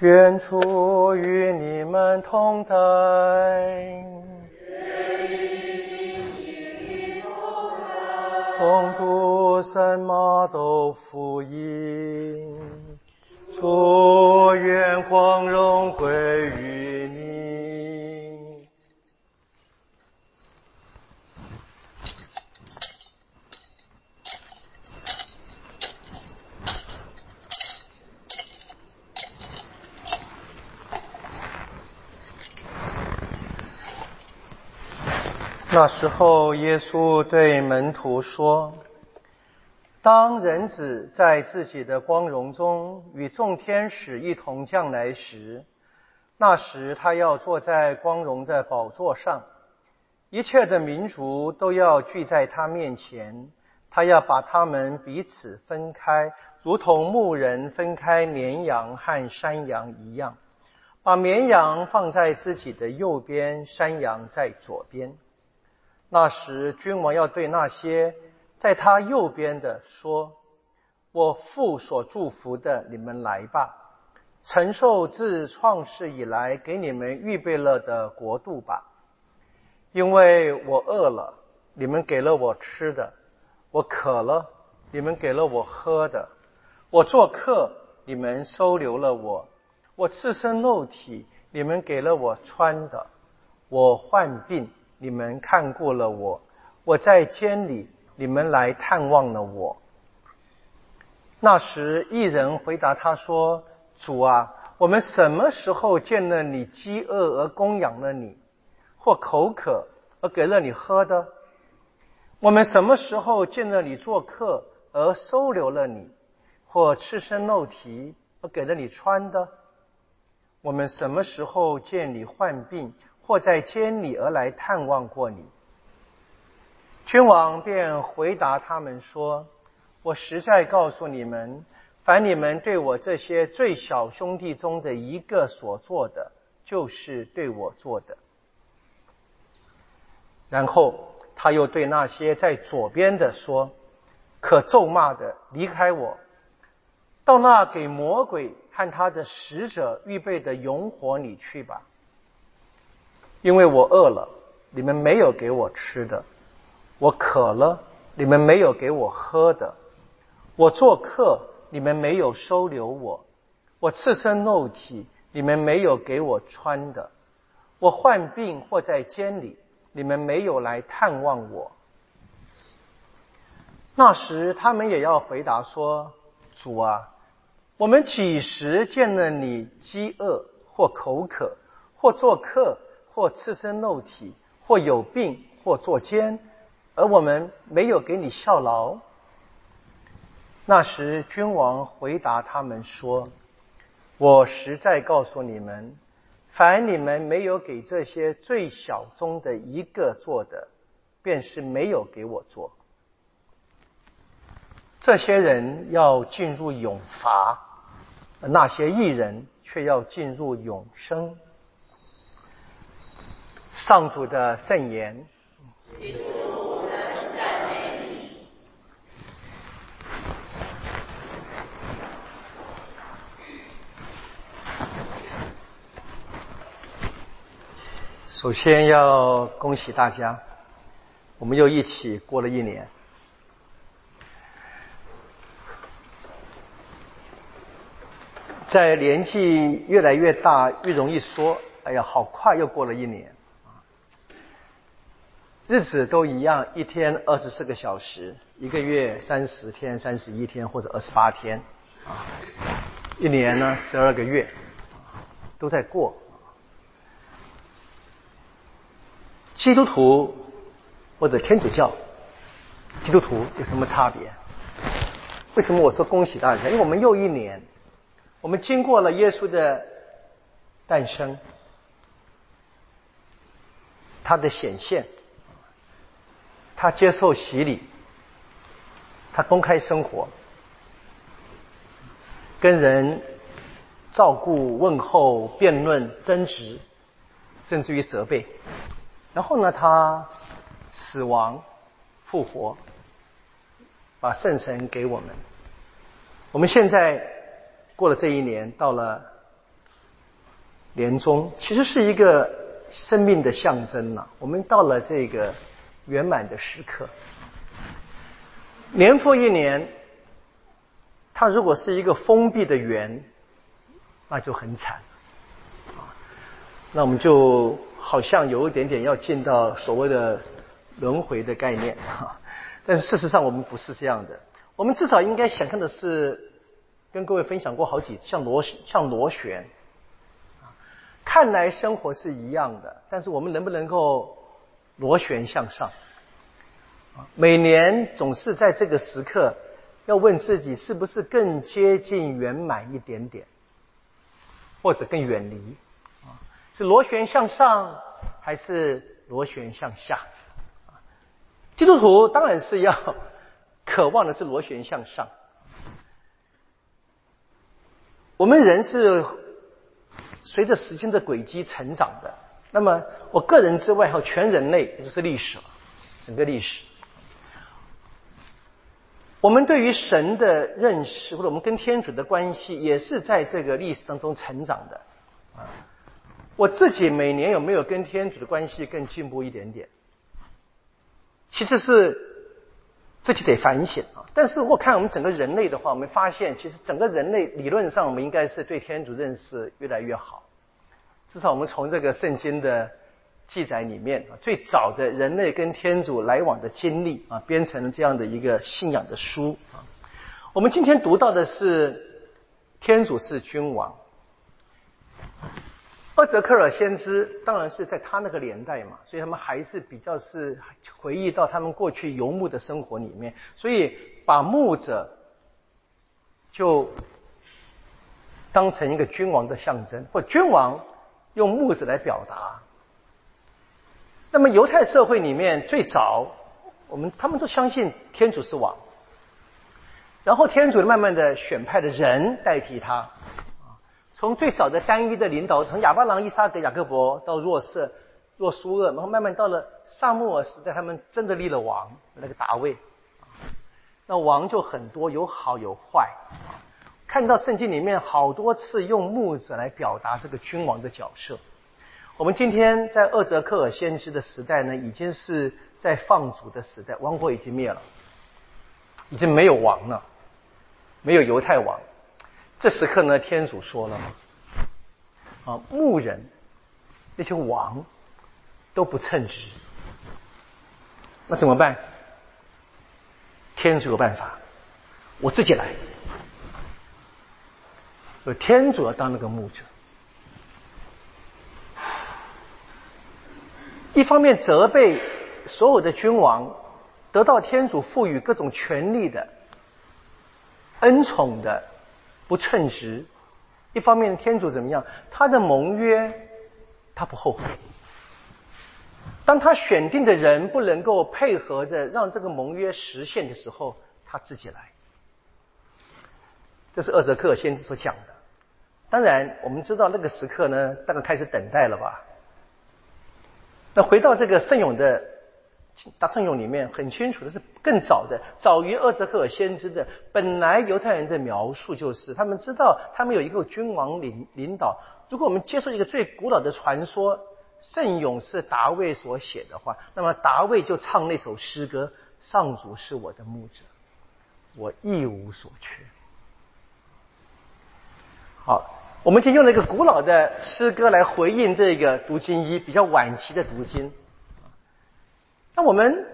愿主与你们同在。同读圣马窦福音，祝愿光荣归于你。那时候，耶稣对门徒说：“当人子在自己的光荣中与众天使一同降来时，那时他要坐在光荣的宝座上，一切的民族都要聚在他面前。他要把他们彼此分开，如同牧人分开绵羊和山羊一样，把绵羊放在自己的右边，山羊在左边。”那时，君王要对那些在他右边的说：“我父所祝福的，你们来吧，承受自创世以来给你们预备了的国度吧。因为我饿了，你们给了我吃的；我渴了，你们给了我喝的；我做客，你们收留了我；我赤身露体，你们给了我穿的；我患病。”你们看过了我，我在监里，你们来探望了我。那时，一人回答他说：“主啊，我们什么时候见了你饥饿而供养了你，或口渴而给了你喝的？我们什么时候见了你做客而收留了你，或赤身露体而给了你穿的？我们什么时候见你患病？”或在监里而来探望过你，君王便回答他们说：“我实在告诉你们，凡你们对我这些最小兄弟中的一个所做的，就是对我做的。”然后他又对那些在左边的说：“可咒骂的，离开我，到那给魔鬼和他的使者预备的永火里去吧。”因为我饿了，你们没有给我吃的；我渴了，你们没有给我喝的；我做客，你们没有收留我；我赤身露体，你们没有给我穿的；我患病或在监里，你们没有来探望我。那时，他们也要回答说：“主啊，我们几时见了你饥饿或口渴或做客？”或赤身露体，或有病，或作奸，而我们没有给你效劳。那时，君王回答他们说：“我实在告诉你们，凡你们没有给这些最小中的一个做的，便是没有给我做。这些人要进入永罚，那些异人却要进入永生。”上主的圣言。首先要恭喜大家，我们又一起过了一年。在年纪越来越大，越容易说：“哎呀，好快又过了一年。”日子都一样，一天二十四个小时，一个月三十天、三十一天或者二十八天，啊，一年呢十二个月，都在过。基督徒或者天主教，基督徒有什么差别？为什么我说恭喜大家？因为我们又一年，我们经过了耶稣的诞生，他的显现。他接受洗礼，他公开生活，跟人照顾、问候、辩论、争执，甚至于责备。然后呢，他死亡、复活，把圣神给我们。我们现在过了这一年，到了年终，其实是一个生命的象征呐。我们到了这个圆满的时刻，年复一年，它如果是一个封闭的圆，那就很惨啊。那我们就好像有一点点要进到所谓的轮回的概念哈。但是事实上，我们不是这样的。我们至少应该想象的是，跟各位分享过好几次，像螺像螺旋，看来生活是一样的，但是我们能不能够螺旋向上？每年总是在这个时刻，要问自己是不是更接近圆满一点点，或者更远离？是螺旋向上，还是螺旋向下？基督徒当然是要。渴望的是螺旋向上。我们人是随着时间的轨迹成长的。那么，我个人之外，还有全人类，也就是历史了，整个历史。我们对于神的认识，或者我们跟天主的关系，也是在这个历史当中成长的。啊，我自己每年有没有跟天主的关系更进步一点点？其实是。自己得反省啊！但是如果看我们整个人类的话，我们发现其实整个人类理论上，我们应该是对天主认识越来越好。至少我们从这个圣经的记载里面啊，最早的人类跟天主来往的经历啊，编成了这样的一个信仰的书啊。我们今天读到的是天主是君王。厄泽克尔先知当然是在他那个年代嘛，所以他们还是比较是回忆到他们过去游牧的生活里面，所以把牧者就当成一个君王的象征，或君王用木子来表达。那么犹太社会里面最早，我们他们都相信天主是王，然后天主慢慢的选派的人代替他。从最早的单一的领导，从亚巴郎、伊撒格、雅各伯到若瑟、若苏厄，然后慢慢到了萨穆尔时代，他们真的立了王，那个大卫。那王就很多，有好有坏。看到圣经里面好多次用牧者来表达这个君王的角色。我们今天在厄泽克尔先知的时代呢，已经是在放逐的时代，王国已经灭了，已经没有王了，没有犹太王。这时刻呢，天主说了，啊，牧人那些王都不称职，那怎么办？天主有办法，我自己来。所以天主要当那个牧者，一方面责备所有的君王得到天主赋予各种权力的恩宠的。不称职，一方面天主怎么样？他的盟约他不后悔。当他选定的人不能够配合着让这个盟约实现的时候，他自己来。这是厄泽克先知所讲的。当然，我们知道那个时刻呢，大概开始等待了吧。那回到这个圣咏的。大圣咏里面很清楚的是，更早的，早于厄泽克尔先知的，本来犹太人的描述就是，他们知道他们有一个君王领领导。如果我们接受一个最古老的传说，圣咏是达卫所写的话，那么达卫就唱那首诗歌：上主是我的牧者，我一无所缺。好，我们就用了一个古老的诗歌来回应这个读经一比较晚期的读经。那我们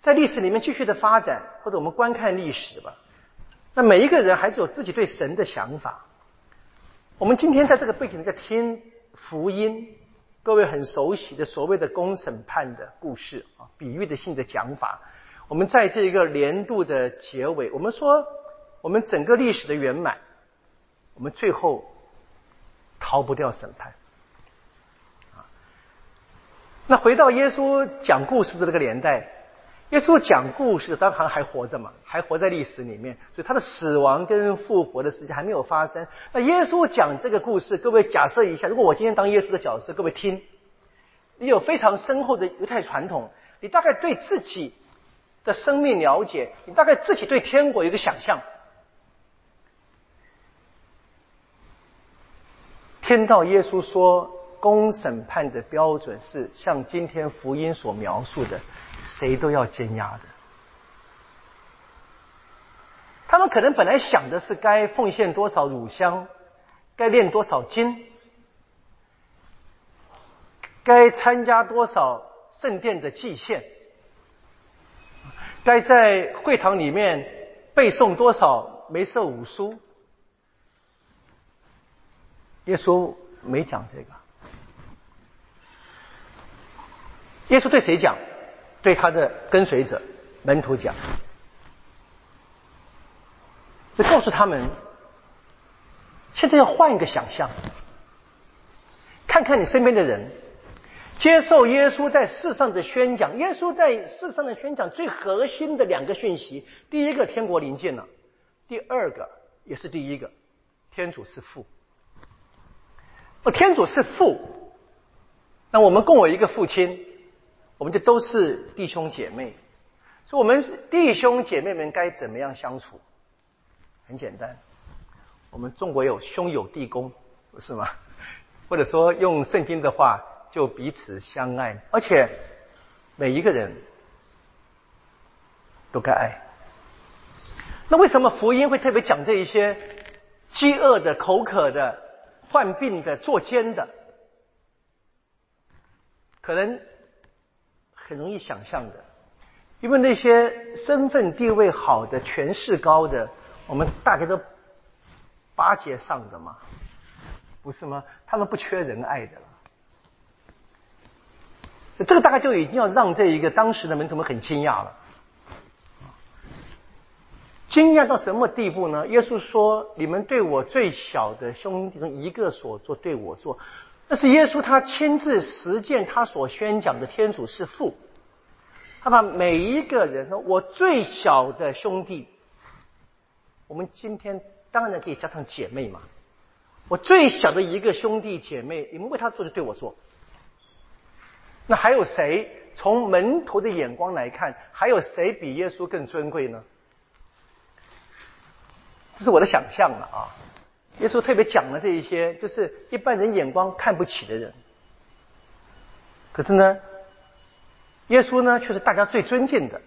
在历史里面继续的发展，或者我们观看历史吧。那每一个人还是有自己对神的想法。我们今天在这个背景下听福音，各位很熟悉的所谓的公审判的故事啊，比喻的性的讲法。我们在这一个年度的结尾，我们说我们整个历史的圆满，我们最后逃不掉审判啊。那回到耶稣讲故事的那个年代，耶稣讲故事当然还活着嘛，还活在历史里面，所以他的死亡跟复活的事情还没有发生。那耶稣讲这个故事，各位假设一下，如果我今天当耶稣的角色，各位听，你有非常深厚的犹太传统，你大概对自己的生命了解，你大概自己对天国有个想象。听到耶稣说公审判的标准是像今天福音所描述的，谁都要煎压的。他们可能本来想的是该奉献多少乳香，该练多少经，该参加多少圣殿的祭献，该在会堂里面背诵多少梅瑟五书。耶稣没讲这个。耶稣对谁讲？对他的跟随者、门徒讲。就告诉他们，现在要换一个想象，看看你身边的人，接受耶稣在世上的宣讲。耶稣在世上的宣讲最核心的两个讯息：第一个，天国临近了；第二个，也是第一个，天主是父。哦，天主是父，那我们共有一个父亲，我们就都是弟兄姐妹。说我们弟兄姐妹们该怎么样相处？很简单，我们中国有兄友弟恭，不是吗？或者说用圣经的话，就彼此相爱，而且每一个人都该爱。那为什么福音会特别讲这一些饥饿的、口渴的、患病的、作奸的？可能很容易想象的，因为那些身份地位好的、权势高的。我们大家都巴结上的嘛，不是吗？他们不缺人爱的了。这个大概就已经要让这一个当时的门徒们很惊讶了。惊讶到什么地步呢？耶稣说：“你们对我最小的兄弟中一个所做，对我做。”那是耶稣他亲自实践他所宣讲的天主是父。他把每一个人说：“我最小的兄弟。”我们今天当然可以加上姐妹嘛。我最小的一个兄弟姐妹，你们为他做就对我做。那还有谁？从门徒的眼光来看，还有谁比耶稣更尊贵呢？这是我的想象了啊。耶稣特别讲了这一些，就是一般人眼光看不起的人。可是呢，耶稣呢却是大家最尊敬的。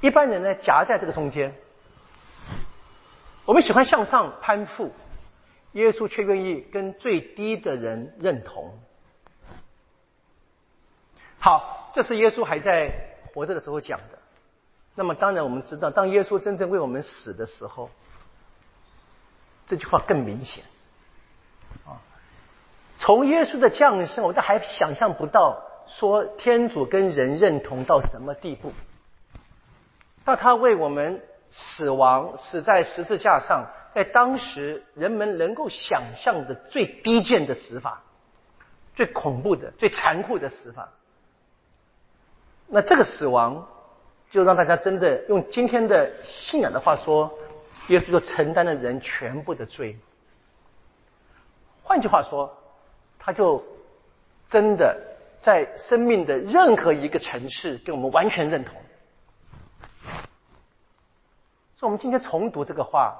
一般人呢夹在这个中间。我们喜欢向上攀附，耶稣却愿意跟最低的人认同。好，这是耶稣还在活着的时候讲的。那么，当然我们知道，当耶稣真正为我们死的时候，这句话更明显。啊，从耶稣的降生，我都还想象不到说天主跟人认同到什么地步，到他为我们。死亡死在十字架上，在当时人们能够想象的最低贱的死法，最恐怖的、最残酷的死法。那这个死亡，就让大家真的用今天的信仰的话说，耶稣就承担了人全部的罪。换句话说，他就真的在生命的任何一个层次跟我们完全认同。所以，我们今天重读这个话，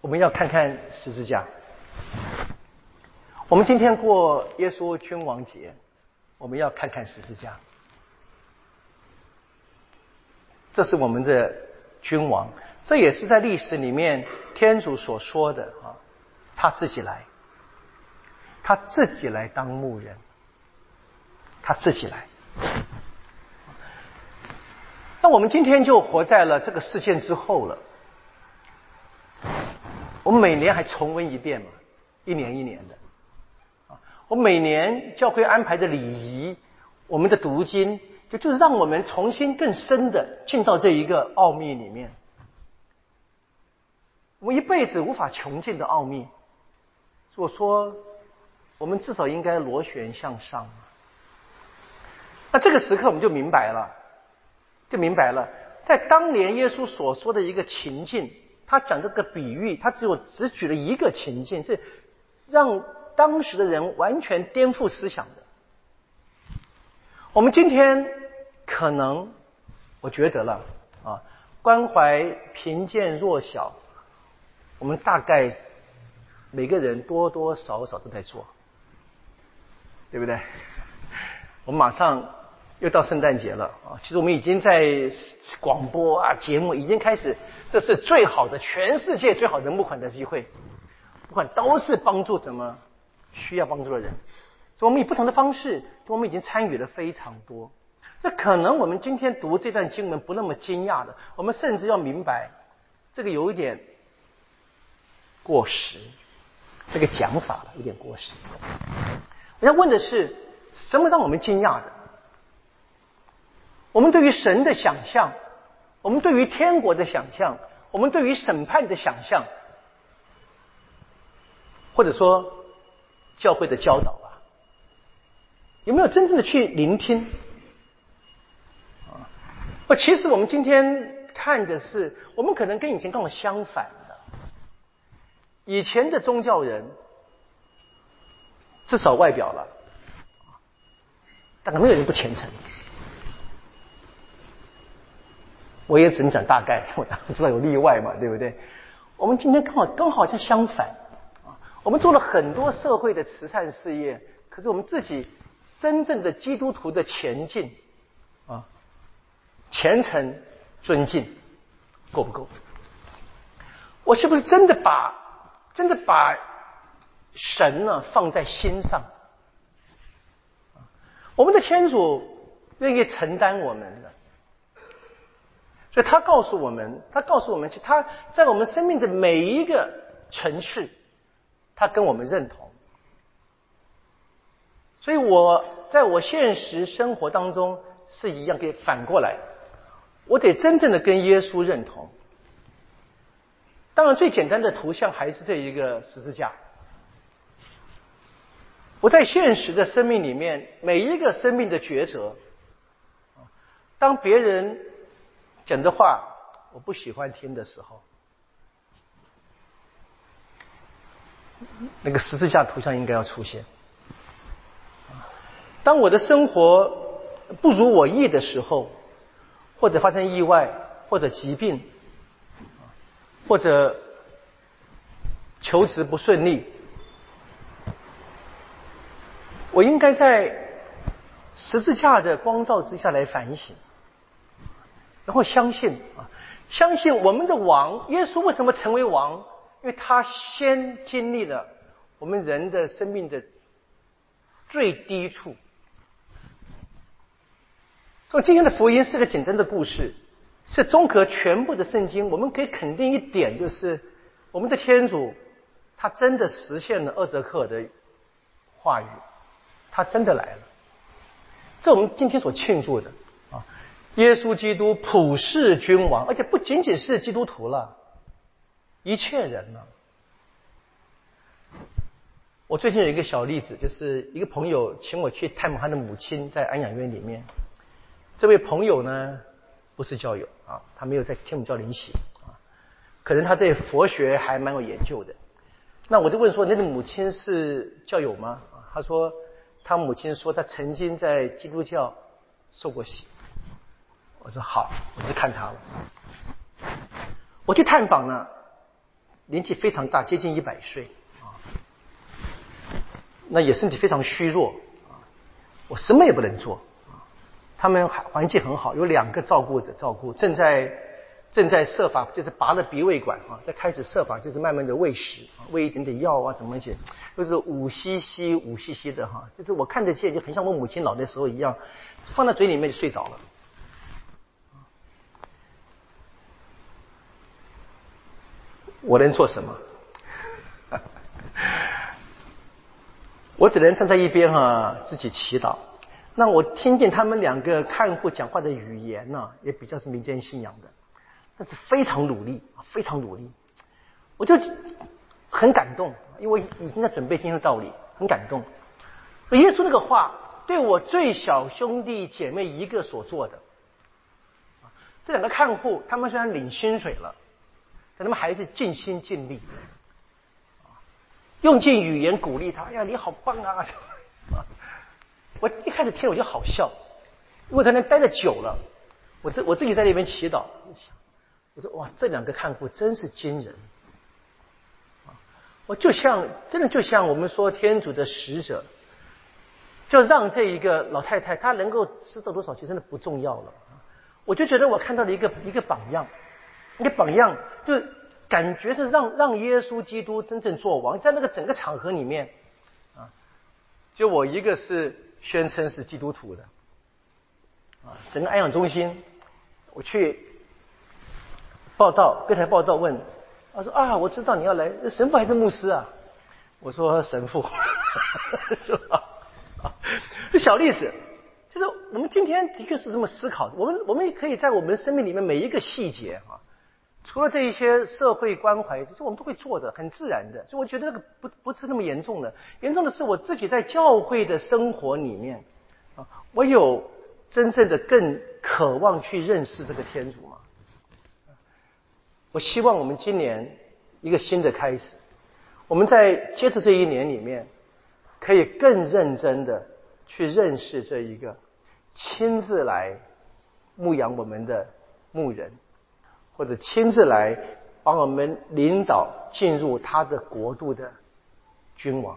我们要看看十字架。我们今天过耶稣君王节，我们要看看十字架。这是我们的君王，这也是在历史里面天主所说的啊，他自己来，他自己来当牧人，他自己来。那我们今天就活在了这个事件之后了。我们每年还重温一遍嘛，一年一年的。我每年教会安排的礼仪，我们的读经，就就让我们重新更深的进到这一个奥秘里面。我们一辈子无法穷尽的奥秘，我说，我们至少应该螺旋向上。那这个时刻我们就明白了。就明白了，在当年耶稣所说的一个情境，他讲这个比喻，他只有只举了一个情境，是让当时的人完全颠覆思想的。我们今天可能，我觉得了啊，关怀贫贱弱小，我们大概每个人多多少少都在做，对不对？我们马上又到圣诞节了啊！其实我们已经在广播啊节目已经开始，这是最好的，全世界最好的募款的机会，不管都是帮助什么需要帮助的人。所以我们以不同的方式，我们已经参与了非常多。那可能我们今天读这段经文不那么惊讶的，我们甚至要明白，这个有一点过时，这个讲法有点过时。我要问的是，什么让我们惊讶的？我们对于神的想象，我们对于天国的想象，我们对于审判的想象，或者说教会的教导啊，有没有真正的去聆听？不，其实我们今天看的是，我们可能跟以前刚好相反的。以前的宗教人，至少外表了，大概没有人不虔诚。我也只能讲大概，我当然知道有例外嘛，对不对？我们今天刚好刚好像相反啊，我们做了很多社会的慈善事业，可是我们自己真正的基督徒的前进。虔诚、尊敬，够不够？我是不是真的把真的把神呢放在心上？我们的天主愿意承担我们的，所以他告诉我们，他告诉我们，他在我们生命的每一个层次，他跟我们认同。所以我在我现实生活当中是一样，可以反过来。我得真正的跟耶稣认同。当然，最简单的图像还是这一个十字架。我在现实的生命里面，每一个生命的抉择，当别人讲的话我不喜欢听的时候，那个十字架图像应该要出现。当我的生活不如我意的时候。或者发生意外，或者疾病，或者求职不顺利，我应该在十字架的光照之下来反省，然后相信啊，相信我们的王耶稣为什么成为王？因为他先经历了我们人的生命的最低处。所以今天的福音是个简单的故事，是综合全部的圣经。我们可以肯定一点，就是我们的天主，他真的实现了厄泽克的话语，他真的来了。这我们今天所庆祝的啊，耶稣基督普世君王，而且不仅仅是基督徒了，一切人呢。我最近有一个小例子，就是一个朋友请我去探望他的母亲，在安养院里面。这位朋友呢，不是教友啊，他没有在天主教灵洗啊，可能他对佛学还蛮有研究的。那我就问说，你的母亲是教友吗？啊他说，他母亲说他曾经在基督教受过洗。我说好，我去看他了。我去探访呢，年纪非常大，接近一百岁啊，那也身体非常虚弱啊，我什么也不能做。他们环境很好，有两个照顾者照顾，正在正在设法，就是拔了鼻胃管啊，在开始设法，就是慢慢的喂食，喂一点点药啊，怎么些，就是五 cc 五 cc 的哈，就是我看得见，就很像我母亲老的时候一样，放在嘴里面就睡着了。我能做什么？我只能站在一边哈，自己祈祷。那我听见他们两个看护讲话的语言呢，也比较是民间信仰的，但是非常努力，非常努力，我就很感动，因为已经在准备今天的道理，很感动。耶稣那个话，对我最小兄弟姐妹一个所做的，这两个看护，他们虽然领薪水了，但他们还是尽心尽力，用尽语言鼓励他，哎呀，你好棒啊！我一开始听我就好笑，因为他那待的久了，我自我自己在那边祈祷，我说哇，这两个看护真是惊人，我就像真的就像我们说天主的使者，就让这一个老太太她能够吃到多少，其实真的不重要了。我就觉得我看到了一个一个榜样，一个榜样，就感觉是让让耶稣基督真正做王，在那个整个场合里面，啊，就我一个是宣称是基督徒的，啊，整个安养中心，我去报道，各台报道问。他说啊，我知道你要来，神父还是牧师啊？我说神父，是吧？就小例子，就是我们今天的确是这么思考。我们我们也可以在我们生命里面每一个细节啊，除了这一些社会关怀，就我们都会做的很自然的。就我觉得那个不不是那么严重的，严重的是我自己在教会的生活里面啊，我有真正的更渴望去认识这个天主吗？我希望我们今年一个新的开始，我们在接着这一年里面，可以更认真的去认识这一个亲自来牧养我们的牧人，或者亲自来帮我们领导进入他的国度的君王。